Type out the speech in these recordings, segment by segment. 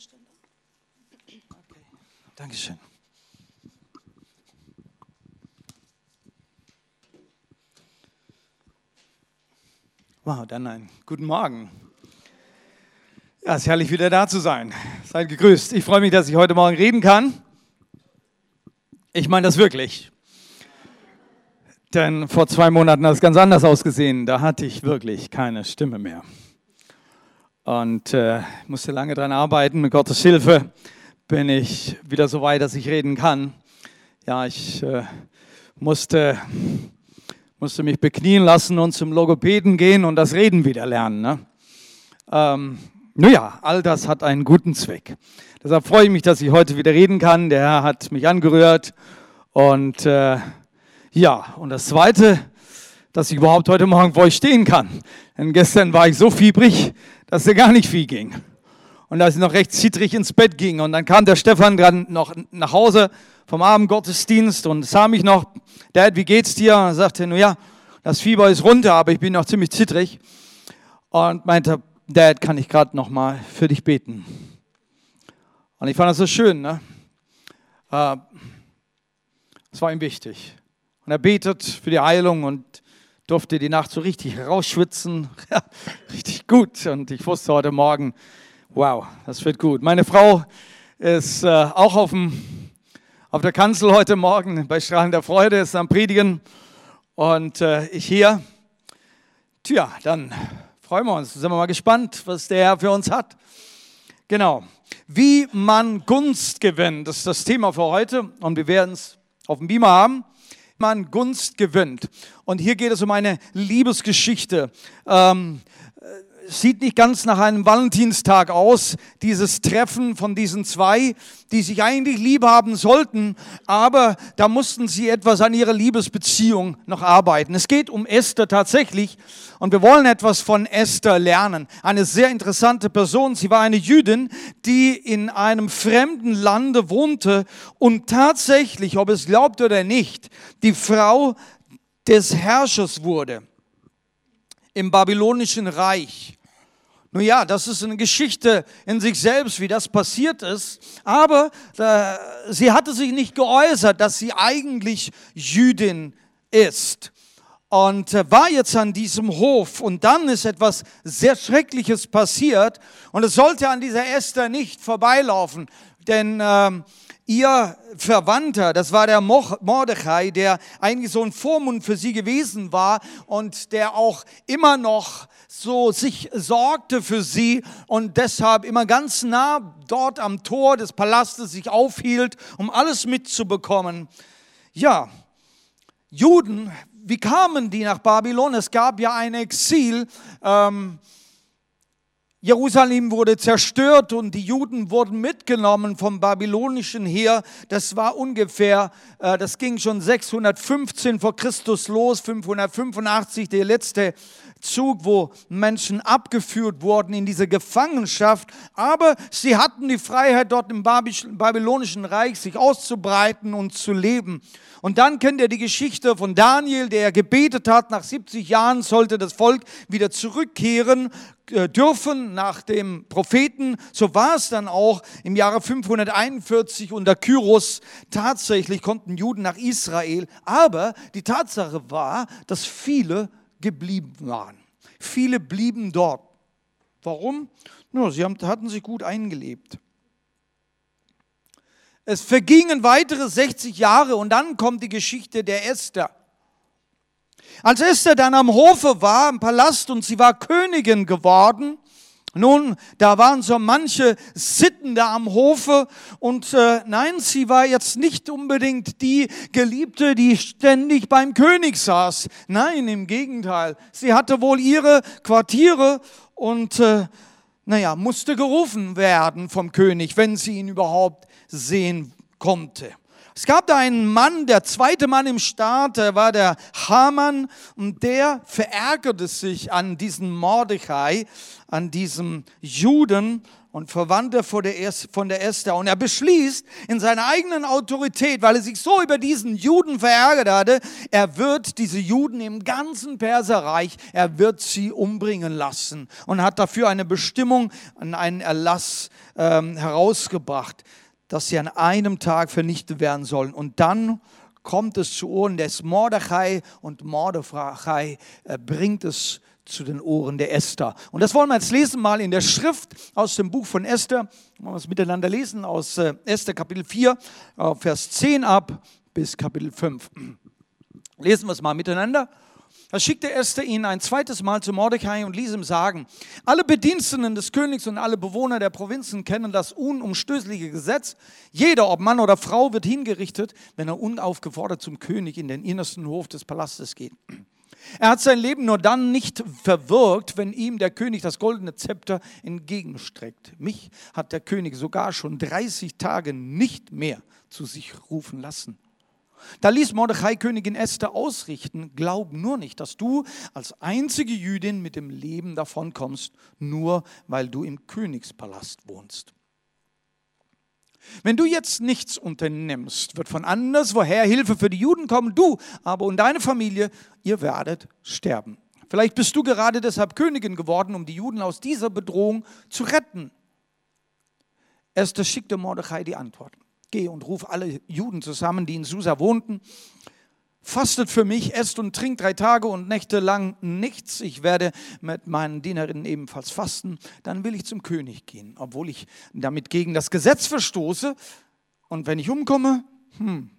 Tonständer? Okay. Dankeschön. Wow, dann einen guten Morgen. Ja, es ist herrlich, wieder da zu sein. Seid gegrüßt. Ich freue mich, dass ich heute Morgen reden kann. Ich meine das wirklich. Denn vor zwei Monaten hat es ganz anders ausgesehen. Da hatte ich wirklich keine Stimme mehr. Und äh, musste lange daran arbeiten. Mit Gottes Hilfe bin ich wieder so weit, dass ich reden kann. Ja, ich äh, musste, musste mich beknien lassen und zum Logopäden gehen und das Reden wieder lernen. Ne? Ähm, naja, all das hat einen guten Zweck. Deshalb freue ich mich, dass ich heute wieder reden kann. Der Herr hat mich angerührt. Und äh, ja, und das Zweite, dass ich überhaupt heute Morgen vor euch stehen kann. Denn gestern war ich so fiebrig, dass er gar nicht viel ging. Und als ich noch recht zittrig ins Bett ging und dann kam der Stefan dann noch nach Hause vom Abendgottesdienst und sah mich noch, Dad, wie geht's dir? Und er sagte, nun ja, das Fieber ist runter, aber ich bin noch ziemlich zittrig. Und meinte, Dad, kann ich gerade noch mal für dich beten? Und ich fand das so schön, ne? Äh, das war ihm wichtig. Und er betet für die Heilung und durfte die Nacht so richtig rausschwitzen. Ja, richtig gut. Und ich wusste heute Morgen, wow, das wird gut. Meine Frau ist äh, auch auf, dem, auf der Kanzel heute Morgen bei Strahlen der Freude, ist am Predigen. Und äh, ich hier. Tja, dann freuen wir uns. Sind wir mal gespannt, was der Herr für uns hat. Genau. Wie man Gunst gewinnt, das ist das Thema für heute. Und wir werden es auf dem Beamer haben man Gunst gewinnt. Und hier geht es um eine Liebesgeschichte. Ähm, sieht nicht ganz nach einem Valentinstag aus, dieses Treffen von diesen zwei, die sich eigentlich lieb haben sollten, aber da mussten sie etwas an ihrer Liebesbeziehung noch arbeiten. Es geht um Esther tatsächlich und wir wollen etwas von Esther lernen. Eine sehr interessante Person. Sie war eine Jüdin, die in einem fremden Lande wohnte und tatsächlich, ob es glaubt oder nicht, die Frau des Herrschers wurde im babylonischen Reich. Nun ja, das ist eine Geschichte in sich selbst, wie das passiert ist. Aber äh, sie hatte sich nicht geäußert, dass sie eigentlich Jüdin ist. Und äh, war jetzt an diesem Hof. Und dann ist etwas sehr Schreckliches passiert. Und es sollte an dieser Esther nicht vorbeilaufen. Denn ähm, ihr Verwandter, das war der Mordechai, der eigentlich so ein Vormund für sie gewesen war und der auch immer noch so sich sorgte für sie und deshalb immer ganz nah dort am Tor des Palastes sich aufhielt, um alles mitzubekommen. Ja, Juden, wie kamen die nach Babylon? Es gab ja ein Exil. Ähm, Jerusalem wurde zerstört und die Juden wurden mitgenommen vom babylonischen Heer. Das war ungefähr, äh, das ging schon 615 vor Christus los, 585 der letzte Zug, wo Menschen abgeführt wurden in diese Gefangenschaft. Aber sie hatten die Freiheit, dort im babylonischen Reich sich auszubreiten und zu leben. Und dann kennt ihr die Geschichte von Daniel, der gebetet hat, nach 70 Jahren sollte das Volk wieder zurückkehren äh, dürfen nach dem Propheten. So war es dann auch im Jahre 541 unter Kyros. Tatsächlich konnten Juden nach Israel. Aber die Tatsache war, dass viele geblieben waren. Viele blieben dort. Warum? Nur, sie hatten sich gut eingelebt. Es vergingen weitere 60 Jahre und dann kommt die Geschichte der Esther. Als Esther dann am Hofe war, im Palast, und sie war Königin geworden, nun, da waren so manche Sitten da am Hofe und äh, nein, sie war jetzt nicht unbedingt die Geliebte, die ständig beim König saß. Nein, im Gegenteil. Sie hatte wohl ihre Quartiere und äh, naja, musste gerufen werden vom König, wenn sie ihn überhaupt sehen konnte. Es gab da einen Mann, der zweite Mann im Staat, der war der Haman und der verärgerte sich an diesen Mordechai, an diesem Juden und Verwandter von der Esther. Und er beschließt in seiner eigenen Autorität, weil er sich so über diesen Juden verärgert hatte, er wird diese Juden im ganzen Perserreich, er wird sie umbringen lassen und hat dafür eine Bestimmung, einen Erlass ähm, herausgebracht, dass sie an einem Tag vernichtet werden sollen. Und dann kommt es zu Ohren des Mordechai und Mordechai äh, bringt es zu den Ohren der Esther. Und das wollen wir jetzt lesen mal in der Schrift aus dem Buch von Esther. Wollen wir es miteinander lesen aus äh, Esther Kapitel 4, Vers 10 ab bis Kapitel 5. Lesen wir es mal miteinander. Da schickte Esther ihn ein zweites Mal zu Mordecai und ließ ihm sagen, alle Bediensteten des Königs und alle Bewohner der Provinzen kennen das unumstößliche Gesetz. Jeder, ob Mann oder Frau, wird hingerichtet, wenn er unaufgefordert zum König in den innersten Hof des Palastes geht. Er hat sein Leben nur dann nicht verwirkt, wenn ihm der König das goldene Zepter entgegenstreckt. Mich hat der König sogar schon 30 Tage nicht mehr zu sich rufen lassen. Da ließ Mordechai Königin Esther ausrichten, glaub nur nicht, dass du als einzige Jüdin mit dem Leben davonkommst, nur weil du im Königspalast wohnst. Wenn du jetzt nichts unternimmst, wird von anderswoher Hilfe für die Juden kommen. Du aber und deine Familie, ihr werdet sterben. Vielleicht bist du gerade deshalb Königin geworden, um die Juden aus dieser Bedrohung zu retten. Esther schickte Mordechai die Antwort. Geh und ruf alle Juden zusammen, die in Susa wohnten fastet für mich, esst und trinkt drei Tage und Nächte lang nichts. Ich werde mit meinen Dienerinnen ebenfalls fasten. Dann will ich zum König gehen, obwohl ich damit gegen das Gesetz verstoße. Und wenn ich umkomme, hm,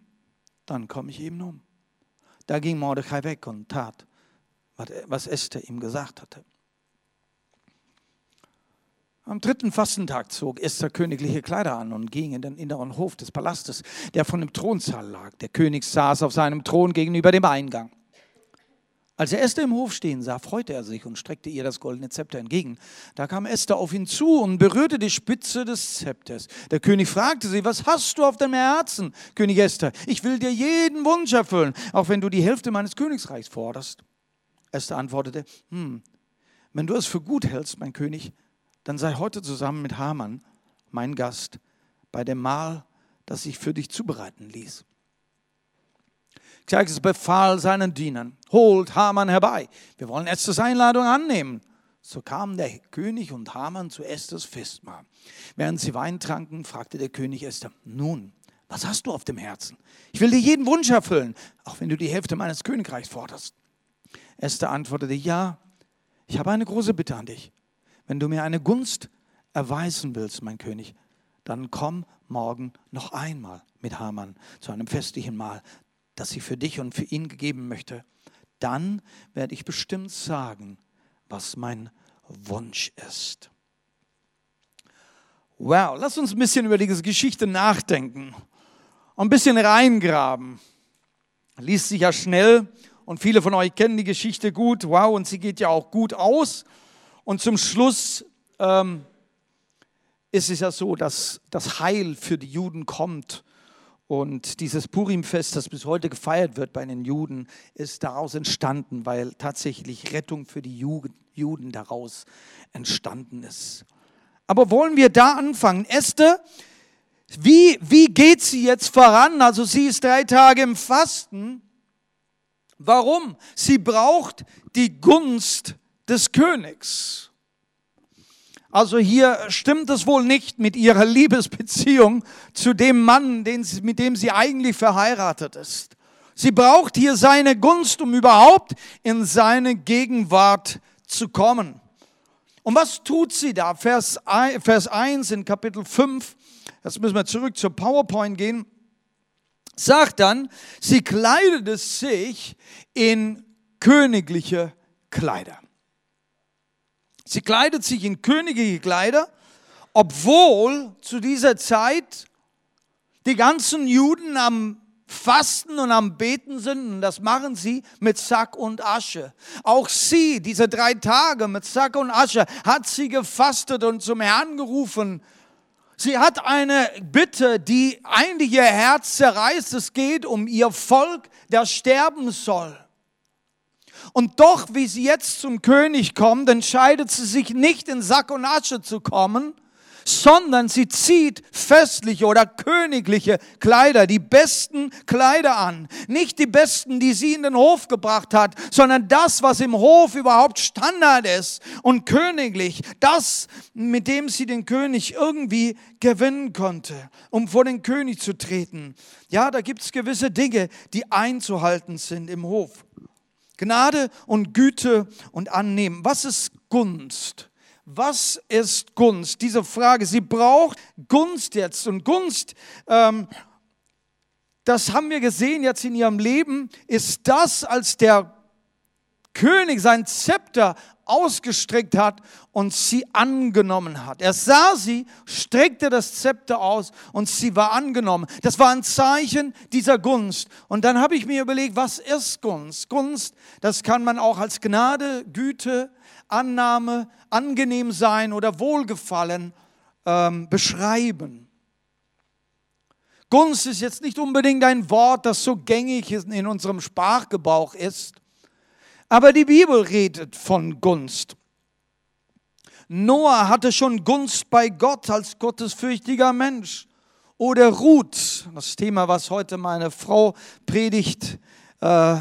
dann komme ich eben um. Da ging Mordechai weg und tat, was Esther ihm gesagt hatte. Am dritten Fastentag zog Esther königliche Kleider an und ging in den inneren Hof des Palastes, der von dem Thronsaal lag. Der König saß auf seinem Thron gegenüber dem Eingang. Als er Esther im Hof stehen sah, freute er sich und streckte ihr das goldene Zepter entgegen. Da kam Esther auf ihn zu und berührte die Spitze des Zepters. Der König fragte sie, was hast du auf deinem Herzen, König Esther? Ich will dir jeden Wunsch erfüllen, auch wenn du die Hälfte meines Königreichs forderst. Esther antwortete, hm, wenn du es für gut hältst, mein König, dann sei heute zusammen mit Haman, mein Gast, bei dem Mahl, das ich für dich zubereiten ließ. Xerxes befahl seinen Dienern, holt Haman herbei, wir wollen Esthers Einladung annehmen. So kamen der König und Haman zu Esthers Festmahl. Während sie Wein tranken, fragte der König Esther, nun, was hast du auf dem Herzen? Ich will dir jeden Wunsch erfüllen, auch wenn du die Hälfte meines Königreichs forderst. Esther antwortete, ja, ich habe eine große Bitte an dich. Wenn du mir eine Gunst erweisen willst, mein König, dann komm morgen noch einmal mit Haman zu einem festlichen Mahl, das ich für dich und für ihn gegeben möchte. Dann werde ich bestimmt sagen, was mein Wunsch ist. Wow, lass uns ein bisschen über diese Geschichte nachdenken und ein bisschen reingraben. Liest sich ja schnell und viele von euch kennen die Geschichte gut. Wow, und sie geht ja auch gut aus. Und zum Schluss ähm, ist es ja so, dass das Heil für die Juden kommt. Und dieses Purimfest, das bis heute gefeiert wird bei den Juden, ist daraus entstanden, weil tatsächlich Rettung für die Juden daraus entstanden ist. Aber wollen wir da anfangen? Esther, wie, wie geht sie jetzt voran? Also sie ist drei Tage im Fasten. Warum? Sie braucht die Gunst des Königs. Also hier stimmt es wohl nicht mit ihrer Liebesbeziehung zu dem Mann, den sie, mit dem sie eigentlich verheiratet ist. Sie braucht hier seine Gunst, um überhaupt in seine Gegenwart zu kommen. Und was tut sie da? Vers 1 in Kapitel 5, jetzt müssen wir zurück zur PowerPoint gehen, sagt dann, sie kleidete sich in königliche Kleider. Sie kleidet sich in königliche Kleider, obwohl zu dieser Zeit die ganzen Juden am Fasten und am Beten sind. Und das machen sie mit Sack und Asche. Auch sie, diese drei Tage mit Sack und Asche, hat sie gefastet und zum Herrn gerufen. Sie hat eine Bitte, die eigentlich ihr Herz zerreißt. Es geht um ihr Volk, der sterben soll. Und doch, wie sie jetzt zum König kommt, entscheidet sie sich nicht in Sack und Asche zu kommen, sondern sie zieht festliche oder königliche Kleider, die besten Kleider an. Nicht die besten, die sie in den Hof gebracht hat, sondern das, was im Hof überhaupt Standard ist und königlich. Das, mit dem sie den König irgendwie gewinnen konnte, um vor den König zu treten. Ja, da gibt es gewisse Dinge, die einzuhalten sind im Hof. Gnade und Güte und Annehmen. Was ist Gunst? Was ist Gunst? Diese Frage, sie braucht Gunst jetzt. Und Gunst, ähm, das haben wir gesehen jetzt in ihrem Leben, ist das, als der König sein Zepter ausgestreckt hat und sie angenommen hat. Er sah sie, streckte das Zepter aus und sie war angenommen. Das war ein Zeichen dieser Gunst. Und dann habe ich mir überlegt, was ist Gunst? Gunst, das kann man auch als Gnade, Güte, Annahme, angenehm sein oder Wohlgefallen ähm, beschreiben. Gunst ist jetzt nicht unbedingt ein Wort, das so gängig in unserem Sprachgebrauch ist, aber die Bibel redet von Gunst. Noah hatte schon Gunst bei Gott als gottesfürchtiger Mensch. Oder Ruth, das Thema, was heute meine Frau predigt, äh,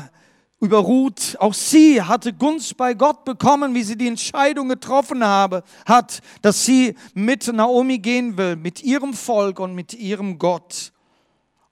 über Ruth. Auch sie hatte Gunst bei Gott bekommen, wie sie die Entscheidung getroffen habe, hat, dass sie mit Naomi gehen will, mit ihrem Volk und mit ihrem Gott.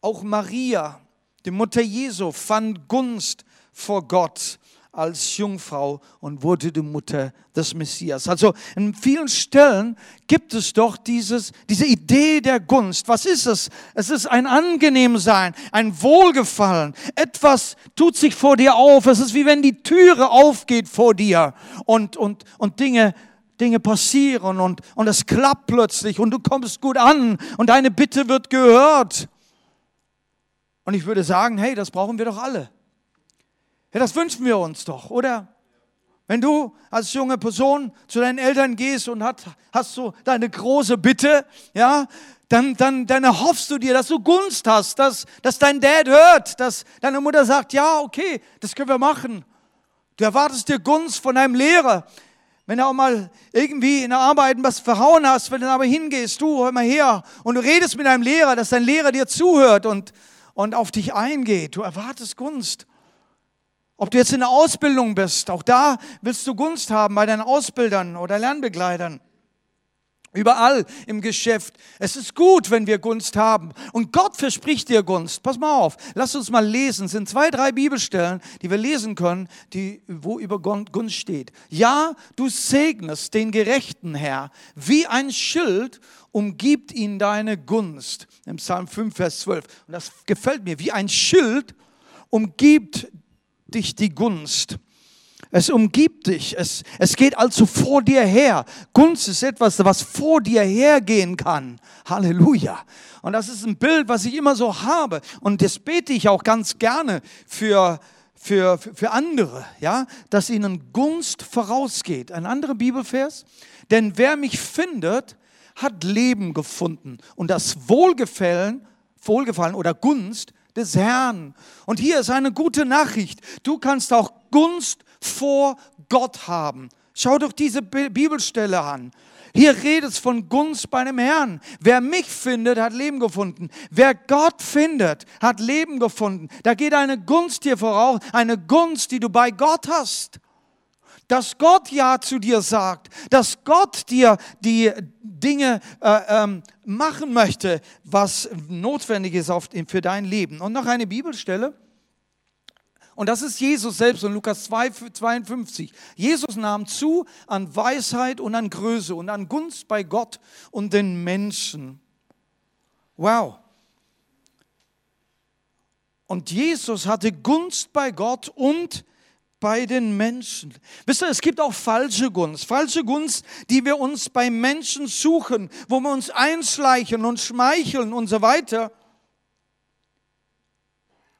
Auch Maria, die Mutter Jesu, fand Gunst vor Gott als Jungfrau und wurde die Mutter des Messias. Also in vielen Stellen gibt es doch dieses, diese Idee der Gunst. Was ist es? Es ist ein Angenehmsein, ein Wohlgefallen. Etwas tut sich vor dir auf. Es ist wie wenn die Türe aufgeht vor dir und, und, und Dinge Dinge passieren und, und es klappt plötzlich und du kommst gut an und deine Bitte wird gehört. Und ich würde sagen, hey, das brauchen wir doch alle. Ja, das wünschen wir uns doch, oder? Wenn du als junge Person zu deinen Eltern gehst und hat, hast so deine große Bitte, ja, dann, dann, dann erhoffst du dir, dass du Gunst hast, dass, dass dein Dad hört, dass deine Mutter sagt, ja, okay, das können wir machen. Du erwartest dir Gunst von deinem Lehrer. Wenn du auch mal irgendwie in der Arbeit was verhauen hast, wenn du aber hingehst, du, hör mal her, und du redest mit deinem Lehrer, dass dein Lehrer dir zuhört und, und auf dich eingeht. Du erwartest Gunst. Ob du jetzt in der Ausbildung bist, auch da willst du Gunst haben bei deinen Ausbildern oder Lernbegleitern. Überall im Geschäft. Es ist gut, wenn wir Gunst haben. Und Gott verspricht dir Gunst. Pass mal auf. Lass uns mal lesen. Es sind zwei, drei Bibelstellen, die wir lesen können, die, wo über Gunst steht. Ja, du segnest den gerechten Herr. Wie ein Schild umgibt ihn deine Gunst. Im Psalm 5, Vers 12. Und das gefällt mir. Wie ein Schild umgibt dich die Gunst. Es umgibt dich. Es, es geht also vor dir her. Gunst ist etwas, was vor dir hergehen kann. Halleluja. Und das ist ein Bild, was ich immer so habe. Und das bete ich auch ganz gerne für, für, für andere, ja, dass ihnen Gunst vorausgeht. Ein anderer Bibelvers. Denn wer mich findet, hat Leben gefunden. Und das Wohlgefallen, Wohlgefallen oder Gunst des Herrn. Und hier ist eine gute Nachricht. Du kannst auch Gunst vor Gott haben. Schau doch diese Bibelstelle an. Hier redet es von Gunst bei dem Herrn. Wer mich findet, hat Leben gefunden. Wer Gott findet, hat Leben gefunden. Da geht eine Gunst dir voraus, eine Gunst, die du bei Gott hast dass Gott Ja zu dir sagt, dass Gott dir die Dinge äh, ähm, machen möchte, was notwendig ist auf, für dein Leben. Und noch eine Bibelstelle. Und das ist Jesus selbst in Lukas 2, 52. Jesus nahm zu an Weisheit und an Größe und an Gunst bei Gott und den Menschen. Wow. Und Jesus hatte Gunst bei Gott und bei den Menschen. Wisst ihr, es gibt auch falsche Gunst. Falsche Gunst, die wir uns bei Menschen suchen, wo wir uns einschleichen und schmeicheln und so weiter.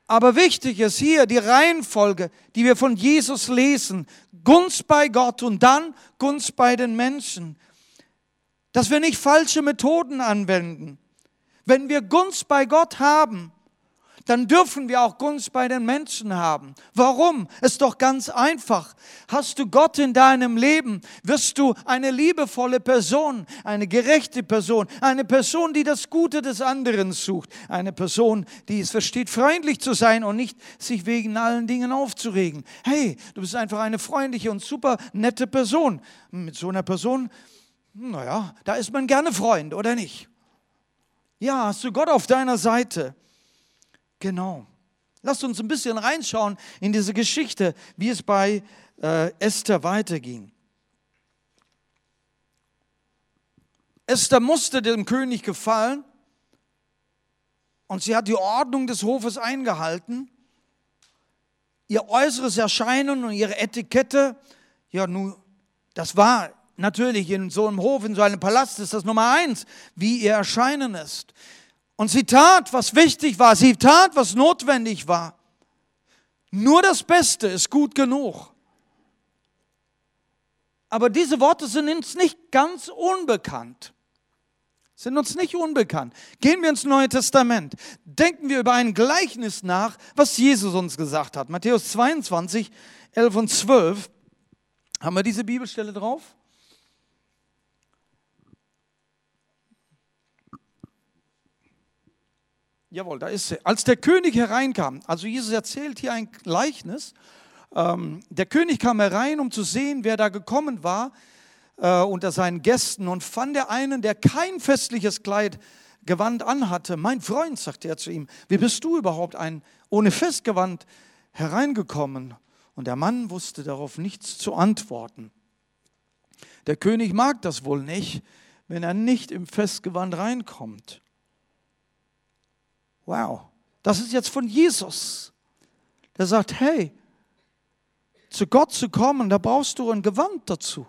Aber wichtig ist hier die Reihenfolge, die wir von Jesus lesen. Gunst bei Gott und dann Gunst bei den Menschen. dass wir nicht falsche Methoden anwenden. Wenn wir Gunst bei Gott haben, dann dürfen wir auch Gunst bei den Menschen haben. Warum? Ist doch ganz einfach. Hast du Gott in deinem Leben, wirst du eine liebevolle Person, eine gerechte Person, eine Person, die das Gute des anderen sucht, eine Person, die es versteht, freundlich zu sein und nicht sich wegen allen Dingen aufzuregen. Hey, du bist einfach eine freundliche und super nette Person. Mit so einer Person, naja, da ist man gerne Freund, oder nicht? Ja, hast du Gott auf deiner Seite? Genau. Lasst uns ein bisschen reinschauen in diese Geschichte, wie es bei äh, Esther weiterging. Esther musste dem König gefallen und sie hat die Ordnung des Hofes eingehalten. Ihr äußeres Erscheinen und ihre Etikette, ja, nun, das war natürlich in so einem Hof, in so einem Palast, ist das Nummer eins, wie ihr Erscheinen ist. Und sie tat, was wichtig war. Sie tat, was notwendig war. Nur das Beste ist gut genug. Aber diese Worte sind uns nicht ganz unbekannt. Sind uns nicht unbekannt. Gehen wir ins Neue Testament. Denken wir über ein Gleichnis nach, was Jesus uns gesagt hat. Matthäus 22, 11 und 12. Haben wir diese Bibelstelle drauf? Jawohl, da ist sie. Als der König hereinkam, also Jesus erzählt hier ein Gleichnis, ähm, der König kam herein, um zu sehen, wer da gekommen war äh, unter seinen Gästen und fand er einen, der kein festliches Kleid Gewand anhatte. Mein Freund, sagte er zu ihm, wie bist du überhaupt ein ohne Festgewand hereingekommen? Und der Mann wusste darauf nichts zu antworten. Der König mag das wohl nicht, wenn er nicht im Festgewand reinkommt. Wow, das ist jetzt von Jesus. Der sagt, hey, zu Gott zu kommen, da brauchst du ein Gewand dazu.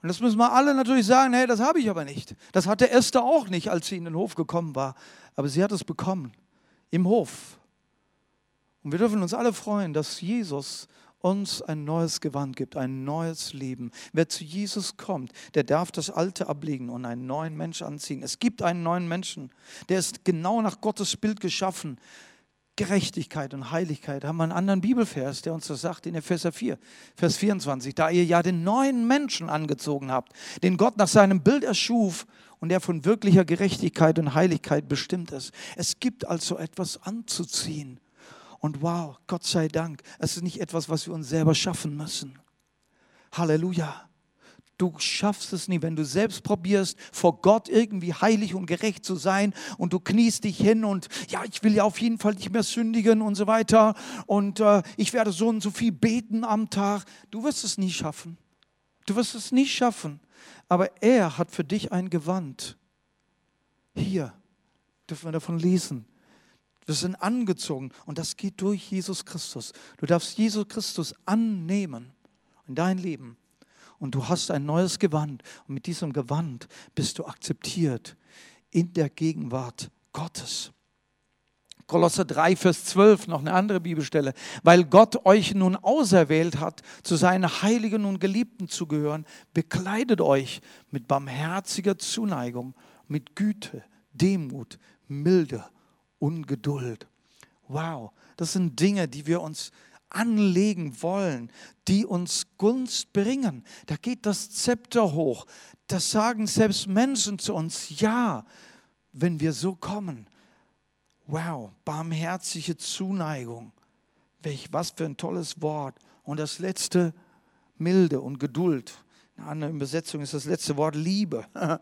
Und das müssen wir alle natürlich sagen, hey, das habe ich aber nicht. Das hatte Esther auch nicht, als sie in den Hof gekommen war. Aber sie hat es bekommen, im Hof. Und wir dürfen uns alle freuen, dass Jesus uns ein neues Gewand gibt, ein neues Leben. Wer zu Jesus kommt, der darf das Alte ablegen und einen neuen Mensch anziehen. Es gibt einen neuen Menschen, der ist genau nach Gottes Bild geschaffen. Gerechtigkeit und Heiligkeit haben wir einen anderen Bibelvers, der uns das sagt in Epheser 4, Vers 24. Da ihr ja den neuen Menschen angezogen habt, den Gott nach seinem Bild erschuf und der von wirklicher Gerechtigkeit und Heiligkeit bestimmt ist. Es gibt also etwas anzuziehen. Und wow, Gott sei Dank, es ist nicht etwas, was wir uns selber schaffen müssen. Halleluja. Du schaffst es nie, wenn du selbst probierst, vor Gott irgendwie heilig und gerecht zu sein und du kniest dich hin und ja, ich will ja auf jeden Fall nicht mehr sündigen und so weiter und äh, ich werde so und so viel beten am Tag. Du wirst es nie schaffen. Du wirst es nie schaffen. Aber er hat für dich ein Gewand. Hier dürfen wir davon lesen. Wir sind angezogen und das geht durch Jesus Christus. Du darfst Jesus Christus annehmen in dein Leben und du hast ein neues Gewand und mit diesem Gewand bist du akzeptiert in der Gegenwart Gottes. Kolosser 3, Vers 12, noch eine andere Bibelstelle. Weil Gott euch nun auserwählt hat, zu seinen Heiligen und Geliebten zu gehören, bekleidet euch mit barmherziger Zuneigung, mit Güte, Demut, Milde Ungeduld. Wow, das sind Dinge, die wir uns anlegen wollen, die uns Gunst bringen. Da geht das Zepter hoch. Das sagen selbst Menschen zu uns. Ja, wenn wir so kommen. Wow, barmherzige Zuneigung. Welch, was für ein tolles Wort. Und das letzte, milde und Geduld. In einer anderen Übersetzung ist das letzte Wort Liebe.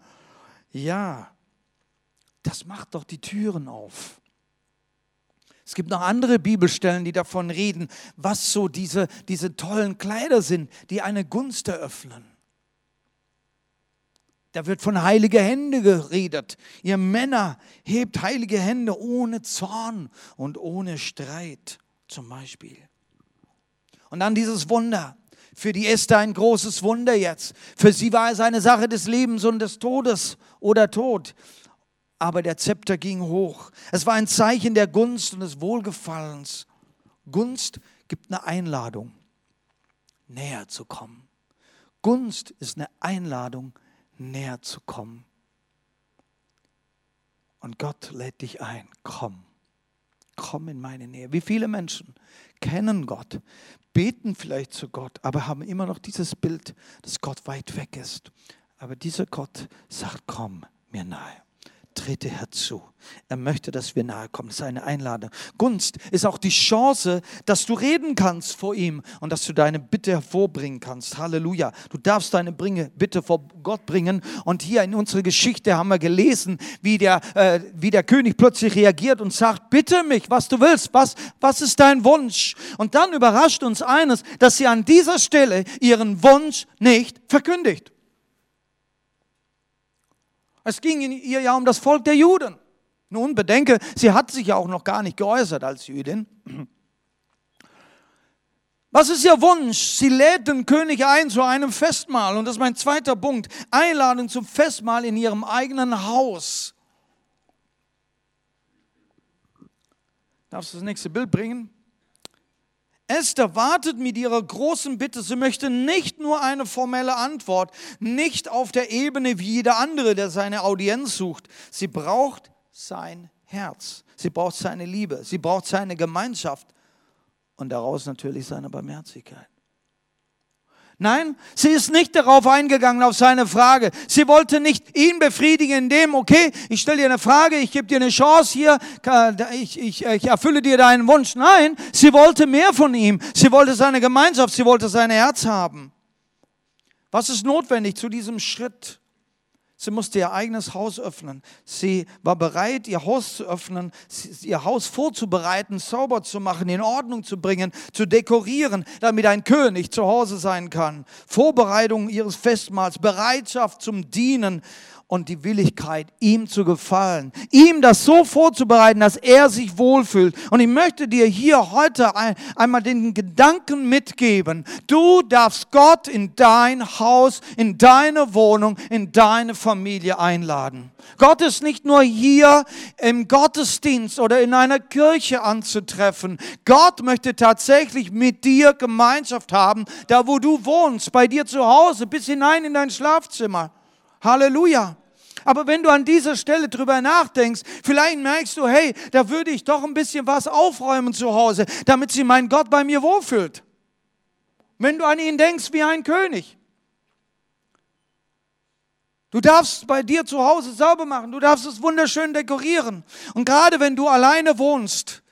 ja, das macht doch die Türen auf. Es gibt noch andere Bibelstellen, die davon reden, was so diese, diese tollen Kleider sind, die eine Gunst eröffnen. Da wird von heilige Hände geredet. Ihr Männer hebt heilige Hände ohne Zorn und ohne Streit zum Beispiel. Und dann dieses Wunder. Für die Esther ein großes Wunder jetzt. Für sie war es eine Sache des Lebens und des Todes oder Tod aber der Zepter ging hoch. Es war ein Zeichen der Gunst und des Wohlgefallens. Gunst gibt eine Einladung, näher zu kommen. Gunst ist eine Einladung, näher zu kommen. Und Gott lädt dich ein, komm, komm in meine Nähe. Wie viele Menschen kennen Gott, beten vielleicht zu Gott, aber haben immer noch dieses Bild, dass Gott weit weg ist. Aber dieser Gott sagt, komm mir nahe trete herzu. Er möchte, dass wir nahe kommen. Das ist eine Einladung. Gunst ist auch die Chance, dass du reden kannst vor ihm und dass du deine Bitte hervorbringen kannst. Halleluja. Du darfst deine Bitte vor Gott bringen. Und hier in unserer Geschichte haben wir gelesen, wie der, äh, wie der König plötzlich reagiert und sagt, bitte mich, was du willst. Was, was ist dein Wunsch? Und dann überrascht uns eines, dass sie an dieser Stelle ihren Wunsch nicht verkündigt. Es ging in ihr ja um das Volk der Juden. Nun bedenke, sie hat sich ja auch noch gar nicht geäußert als Jüdin. Was ist ihr Wunsch? Sie lädt den König ein zu einem Festmahl. Und das ist mein zweiter Punkt. Einladung zum Festmahl in ihrem eigenen Haus. Darfst du das nächste Bild bringen? Esther wartet mit ihrer großen Bitte. Sie möchte nicht nur eine formelle Antwort, nicht auf der Ebene wie jeder andere, der seine Audienz sucht. Sie braucht sein Herz. Sie braucht seine Liebe. Sie braucht seine Gemeinschaft und daraus natürlich seine Barmherzigkeit. Nein, sie ist nicht darauf eingegangen, auf seine Frage. Sie wollte nicht ihn befriedigen, indem, okay, ich stelle dir eine Frage, ich gebe dir eine Chance hier, ich, ich, ich erfülle dir deinen Wunsch. Nein, sie wollte mehr von ihm. Sie wollte seine Gemeinschaft, sie wollte sein Herz haben. Was ist notwendig zu diesem Schritt? Sie musste ihr eigenes Haus öffnen. Sie war bereit, ihr Haus zu öffnen, ihr Haus vorzubereiten, sauber zu machen, in Ordnung zu bringen, zu dekorieren, damit ein König zu Hause sein kann. Vorbereitung ihres Festmahls, Bereitschaft zum Dienen, und die Willigkeit, ihm zu gefallen. Ihm das so vorzubereiten, dass er sich wohlfühlt. Und ich möchte dir hier heute ein, einmal den Gedanken mitgeben. Du darfst Gott in dein Haus, in deine Wohnung, in deine Familie einladen. Gott ist nicht nur hier im Gottesdienst oder in einer Kirche anzutreffen. Gott möchte tatsächlich mit dir Gemeinschaft haben, da wo du wohnst, bei dir zu Hause, bis hinein in dein Schlafzimmer. Halleluja. Aber wenn du an dieser Stelle drüber nachdenkst, vielleicht merkst du, hey, da würde ich doch ein bisschen was aufräumen zu Hause, damit sich mein Gott bei mir wohlfühlt. Wenn du an ihn denkst wie ein König. Du darfst bei dir zu Hause sauber machen, du darfst es wunderschön dekorieren. Und gerade wenn du alleine wohnst,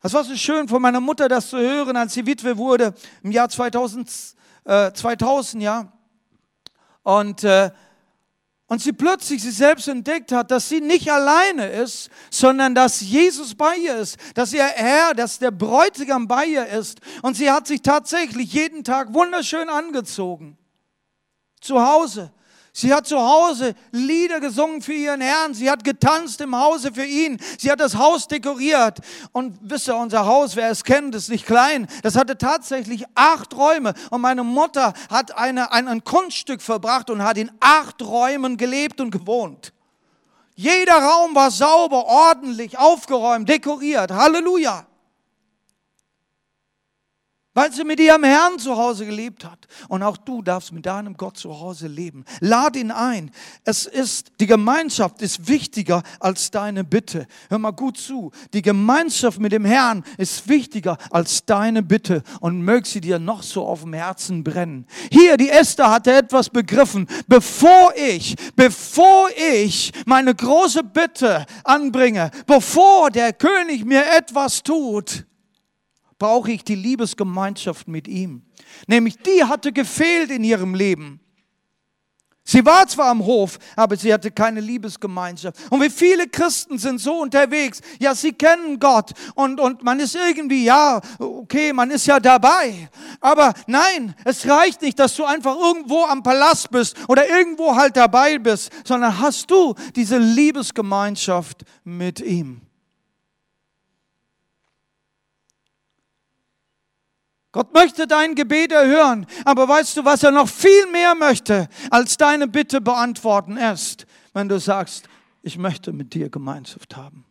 das war so schön von meiner Mutter, das zu hören, als sie Witwe wurde im Jahr 2000, äh, 2000 ja. Und äh, und sie plötzlich sich selbst entdeckt hat, dass sie nicht alleine ist, sondern dass Jesus bei ihr ist, dass ihr Herr, dass der Bräutigam bei ihr ist. Und sie hat sich tatsächlich jeden Tag wunderschön angezogen. Zu Hause. Sie hat zu Hause Lieder gesungen für ihren Herrn. Sie hat getanzt im Hause für ihn. Sie hat das Haus dekoriert. Und wisst ihr, unser Haus, wer es kennt, ist nicht klein. Das hatte tatsächlich acht Räume. Und meine Mutter hat eine, ein, ein Kunststück verbracht und hat in acht Räumen gelebt und gewohnt. Jeder Raum war sauber, ordentlich, aufgeräumt, dekoriert. Halleluja weil sie mit ihrem Herrn zu Hause gelebt hat. Und auch du darfst mit deinem Gott zu Hause leben. Lad ihn ein. Es ist, die Gemeinschaft ist wichtiger als deine Bitte. Hör mal gut zu. Die Gemeinschaft mit dem Herrn ist wichtiger als deine Bitte und mög sie dir noch so auf dem Herzen brennen. Hier, die Esther hatte etwas begriffen. Bevor ich, bevor ich meine große Bitte anbringe, bevor der König mir etwas tut, brauche ich die Liebesgemeinschaft mit ihm. Nämlich die hatte gefehlt in ihrem Leben. Sie war zwar am Hof, aber sie hatte keine Liebesgemeinschaft. Und wie viele Christen sind so unterwegs? Ja, sie kennen Gott und, und man ist irgendwie, ja, okay, man ist ja dabei. Aber nein, es reicht nicht, dass du einfach irgendwo am Palast bist oder irgendwo halt dabei bist, sondern hast du diese Liebesgemeinschaft mit ihm. Gott möchte dein Gebet erhören, aber weißt du, was er noch viel mehr möchte, als deine Bitte beantworten ist, wenn du sagst, ich möchte mit dir Gemeinschaft haben.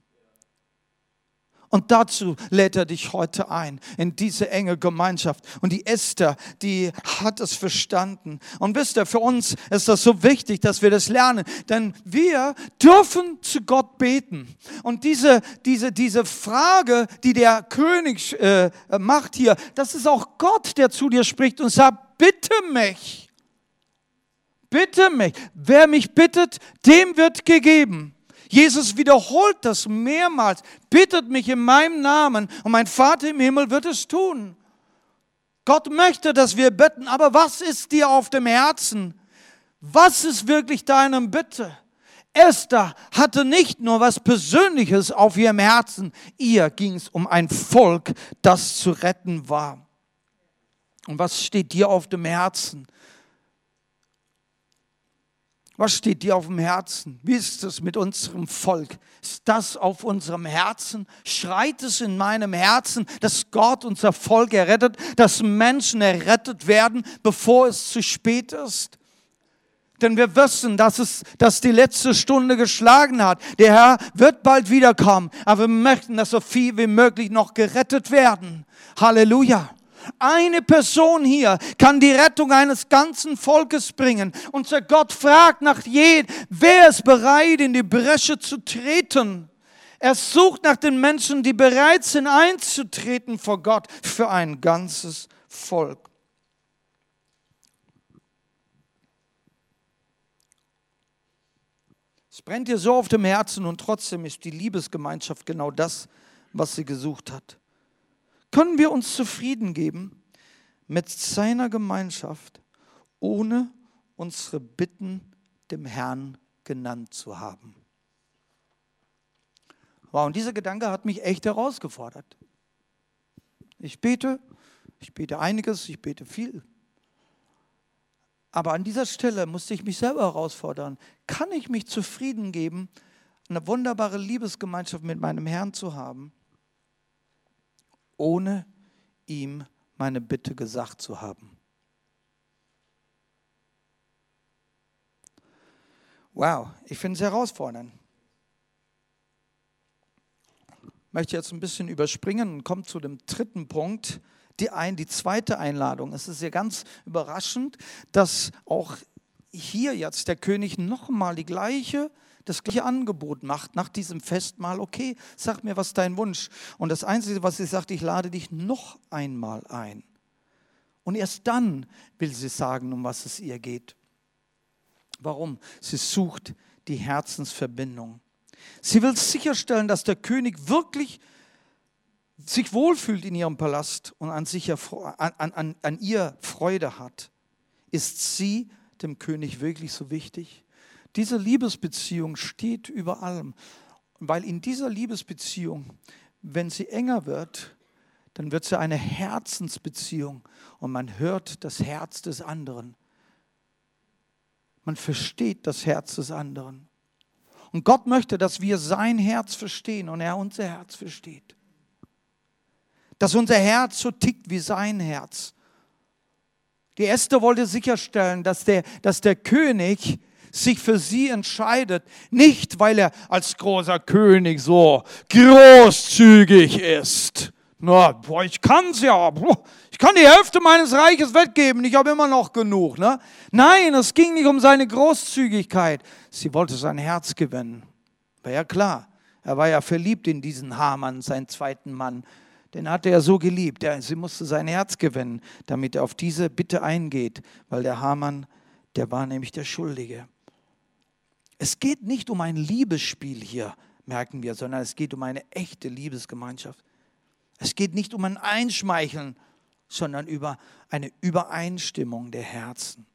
Und dazu lädt er dich heute ein, in diese enge Gemeinschaft. Und die Esther, die hat es verstanden. Und wisst ihr, für uns ist das so wichtig, dass wir das lernen. Denn wir dürfen zu Gott beten. Und diese, diese, diese Frage, die der König äh, macht hier, das ist auch Gott, der zu dir spricht und sagt, bitte mich. Bitte mich. Wer mich bittet, dem wird gegeben. Jesus wiederholt das mehrmals. Bittet mich in meinem Namen und mein Vater im Himmel wird es tun. Gott möchte, dass wir bitten, aber was ist dir auf dem Herzen? Was ist wirklich deine Bitte? Esther hatte nicht nur was Persönliches auf ihrem Herzen, ihr ging es um ein Volk, das zu retten war. Und was steht dir auf dem Herzen? Was steht dir auf dem Herzen? Wie ist es mit unserem Volk? Ist das auf unserem Herzen? Schreit es in meinem Herzen, dass Gott unser Volk errettet, dass Menschen errettet werden, bevor es zu spät ist? Denn wir wissen, dass es, dass die letzte Stunde geschlagen hat. Der Herr wird bald wiederkommen, aber wir möchten, dass so viel wie möglich noch gerettet werden. Halleluja. Eine Person hier kann die Rettung eines ganzen Volkes bringen. Unser Gott fragt nach jedem, wer ist bereit, in die Bresche zu treten? Er sucht nach den Menschen, die bereit sind, einzutreten vor Gott für ein ganzes Volk. Es brennt dir so auf dem Herzen und trotzdem ist die Liebesgemeinschaft genau das, was sie gesucht hat können wir uns zufrieden geben mit seiner Gemeinschaft, ohne unsere Bitten dem Herrn genannt zu haben. Wow, und dieser Gedanke hat mich echt herausgefordert. Ich bete, ich bete einiges, ich bete viel. Aber an dieser Stelle musste ich mich selber herausfordern. Kann ich mich zufrieden geben, eine wunderbare Liebesgemeinschaft mit meinem Herrn zu haben, ohne ihm meine Bitte gesagt zu haben. Wow, ich finde es herausfordernd. Ich möchte jetzt ein bisschen überspringen und komme zu dem dritten Punkt, die, ein, die zweite Einladung. Es ist ja ganz überraschend, dass auch hier jetzt der König nochmal die gleiche das gleiche Angebot macht nach diesem Festmahl, okay, sag mir, was dein Wunsch? Und das Einzige, was sie sagt, ich lade dich noch einmal ein. Und erst dann will sie sagen, um was es ihr geht. Warum? Sie sucht die Herzensverbindung. Sie will sicherstellen, dass der König wirklich sich wohlfühlt in ihrem Palast und an, sich, an, an, an ihr Freude hat. Ist sie dem König wirklich so wichtig? Diese Liebesbeziehung steht über allem, weil in dieser Liebesbeziehung, wenn sie enger wird, dann wird sie eine Herzensbeziehung und man hört das Herz des anderen. Man versteht das Herz des anderen. Und Gott möchte, dass wir sein Herz verstehen und er unser Herz versteht. Dass unser Herz so tickt wie sein Herz. Die Esther wollte sicherstellen, dass der, dass der König sich für sie entscheidet, nicht weil er als großer König so großzügig ist. Na, boah, ich kann's ja. Ich kann die Hälfte meines Reiches weggeben. Ich habe immer noch genug. Ne? Nein, es ging nicht um seine Großzügigkeit. Sie wollte sein Herz gewinnen. War ja klar. Er war ja verliebt in diesen Hamann, seinen zweiten Mann. Den hatte er so geliebt. sie musste sein Herz gewinnen, damit er auf diese Bitte eingeht, weil der Hamann, der war nämlich der Schuldige. Es geht nicht um ein Liebesspiel hier, merken wir, sondern es geht um eine echte Liebesgemeinschaft. Es geht nicht um ein Einschmeicheln, sondern über eine Übereinstimmung der Herzen.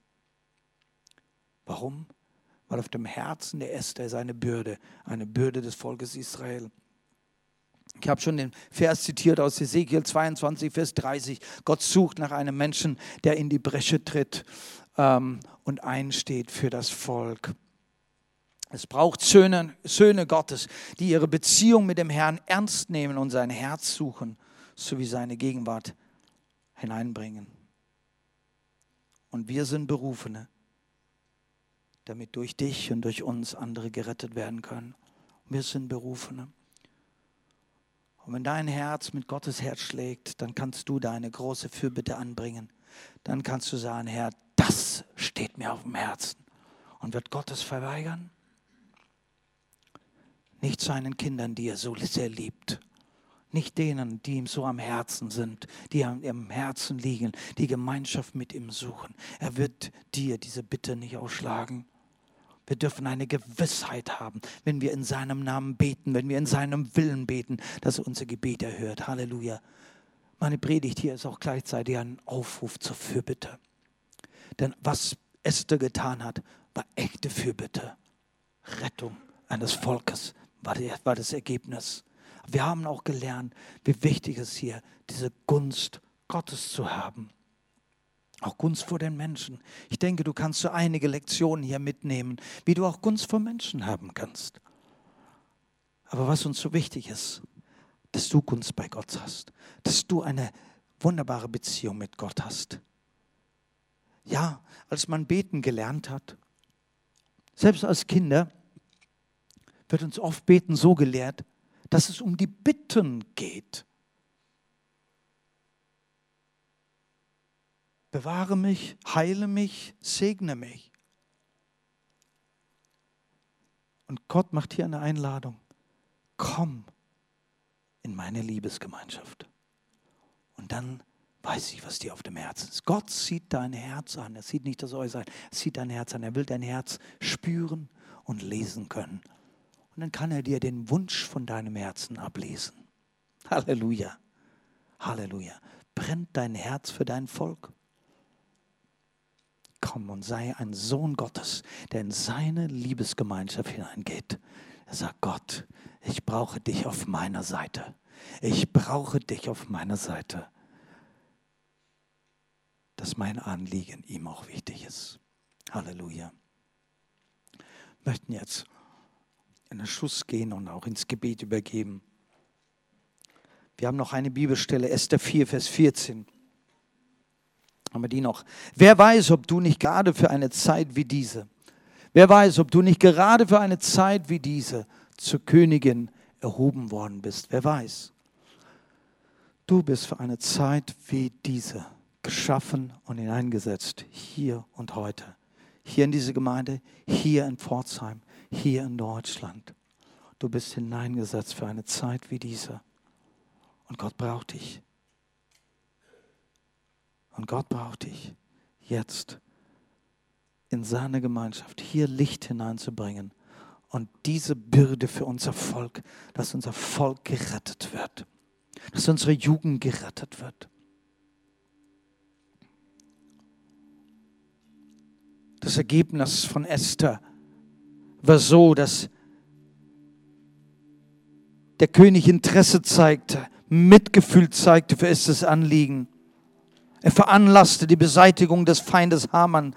Warum? Weil auf dem Herzen der Esther ist eine Bürde, eine Bürde des Volkes Israel. Ich habe schon den Vers zitiert aus Ezekiel 22, Vers 30. Gott sucht nach einem Menschen, der in die Bresche tritt ähm, und einsteht für das Volk. Es braucht Söhne, Söhne Gottes, die ihre Beziehung mit dem Herrn ernst nehmen und sein Herz suchen, sowie seine Gegenwart hineinbringen. Und wir sind Berufene, damit durch dich und durch uns andere gerettet werden können. Wir sind Berufene. Und wenn dein Herz mit Gottes Herz schlägt, dann kannst du deine große Fürbitte anbringen. Dann kannst du sagen, Herr, das steht mir auf dem Herzen. Und wird Gott es verweigern? Nicht seinen Kindern, die er so sehr liebt. Nicht denen, die ihm so am Herzen sind, die am ihrem Herzen liegen, die Gemeinschaft mit ihm suchen. Er wird dir diese Bitte nicht ausschlagen. Wir dürfen eine Gewissheit haben, wenn wir in seinem Namen beten, wenn wir in seinem Willen beten, dass er unser Gebet erhört. Halleluja. Meine Predigt hier ist auch gleichzeitig ein Aufruf zur Fürbitte. Denn was Esther getan hat, war echte Fürbitte. Rettung eines Volkes war, das Ergebnis. Wir haben auch gelernt, wie wichtig es hier diese Gunst Gottes zu haben. Auch Gunst vor den Menschen. Ich denke, du kannst so einige Lektionen hier mitnehmen, wie du auch Gunst vor Menschen haben kannst. Aber was uns so wichtig ist, dass du Gunst bei Gott hast, dass du eine wunderbare Beziehung mit Gott hast. Ja, als man beten gelernt hat, selbst als Kinder, wird uns oft beten so gelehrt, dass es um die Bitten geht. Bewahre mich, heile mich, segne mich. Und Gott macht hier eine Einladung. Komm in meine Liebesgemeinschaft. Und dann weiß ich, was dir auf dem Herzen ist. Gott sieht dein Herz an. Er sieht nicht das Äußere, er sieht dein Herz an. Er will dein Herz spüren und lesen können. Und dann kann er dir den Wunsch von deinem Herzen ablesen. Halleluja. Halleluja. Brennt dein Herz für dein Volk? komm und sei ein Sohn Gottes, der in seine Liebesgemeinschaft hineingeht. Er sagt, Gott, ich brauche dich auf meiner Seite. Ich brauche dich auf meiner Seite. Dass mein Anliegen ihm auch wichtig ist. Halleluja. Wir möchten jetzt in den Schuss gehen und auch ins Gebet übergeben. Wir haben noch eine Bibelstelle, Esther 4, Vers 14. Haben wir die noch? Wer weiß, ob du nicht gerade für eine Zeit wie diese, wer weiß, ob du nicht gerade für eine Zeit wie diese zur Königin erhoben worden bist. Wer weiß. Du bist für eine Zeit wie diese geschaffen und hineingesetzt, hier und heute. Hier in diese Gemeinde, hier in Pforzheim, hier in Deutschland. Du bist hineingesetzt für eine Zeit wie diese. Und Gott braucht dich. Und Gott braucht dich jetzt in seine Gemeinschaft, hier Licht hineinzubringen und diese Bürde für unser Volk, dass unser Volk gerettet wird, dass unsere Jugend gerettet wird. Das Ergebnis von Esther war so, dass der König Interesse zeigte, Mitgefühl zeigte für Esthers Anliegen. Er veranlasste die Beseitigung des Feindes Haman.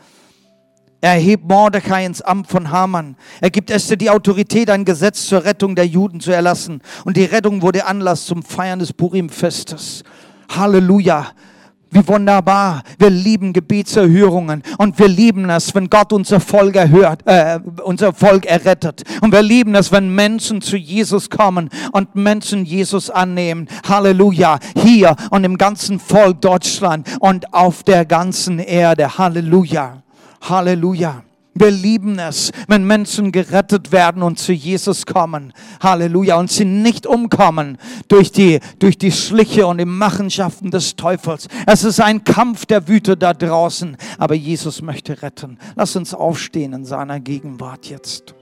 Er erhebt Mordecai ins Amt von Haman. Er gibt Esther die Autorität, ein Gesetz zur Rettung der Juden zu erlassen. Und die Rettung wurde Anlass zum Feiern des Purim-Festes. Halleluja. Wie wunderbar. Wir lieben Gebetserhörungen und wir lieben es, wenn Gott unser Volk erhört, äh, unser Volk errettet. Und wir lieben es, wenn Menschen zu Jesus kommen und Menschen Jesus annehmen. Halleluja. Hier und im ganzen Volk Deutschland und auf der ganzen Erde. Halleluja. Halleluja. Wir lieben es, wenn Menschen gerettet werden und zu Jesus kommen. Halleluja. Und sie nicht umkommen durch die, durch die Schliche und die Machenschaften des Teufels. Es ist ein Kampf der Wüte da draußen. Aber Jesus möchte retten. Lass uns aufstehen in seiner Gegenwart jetzt.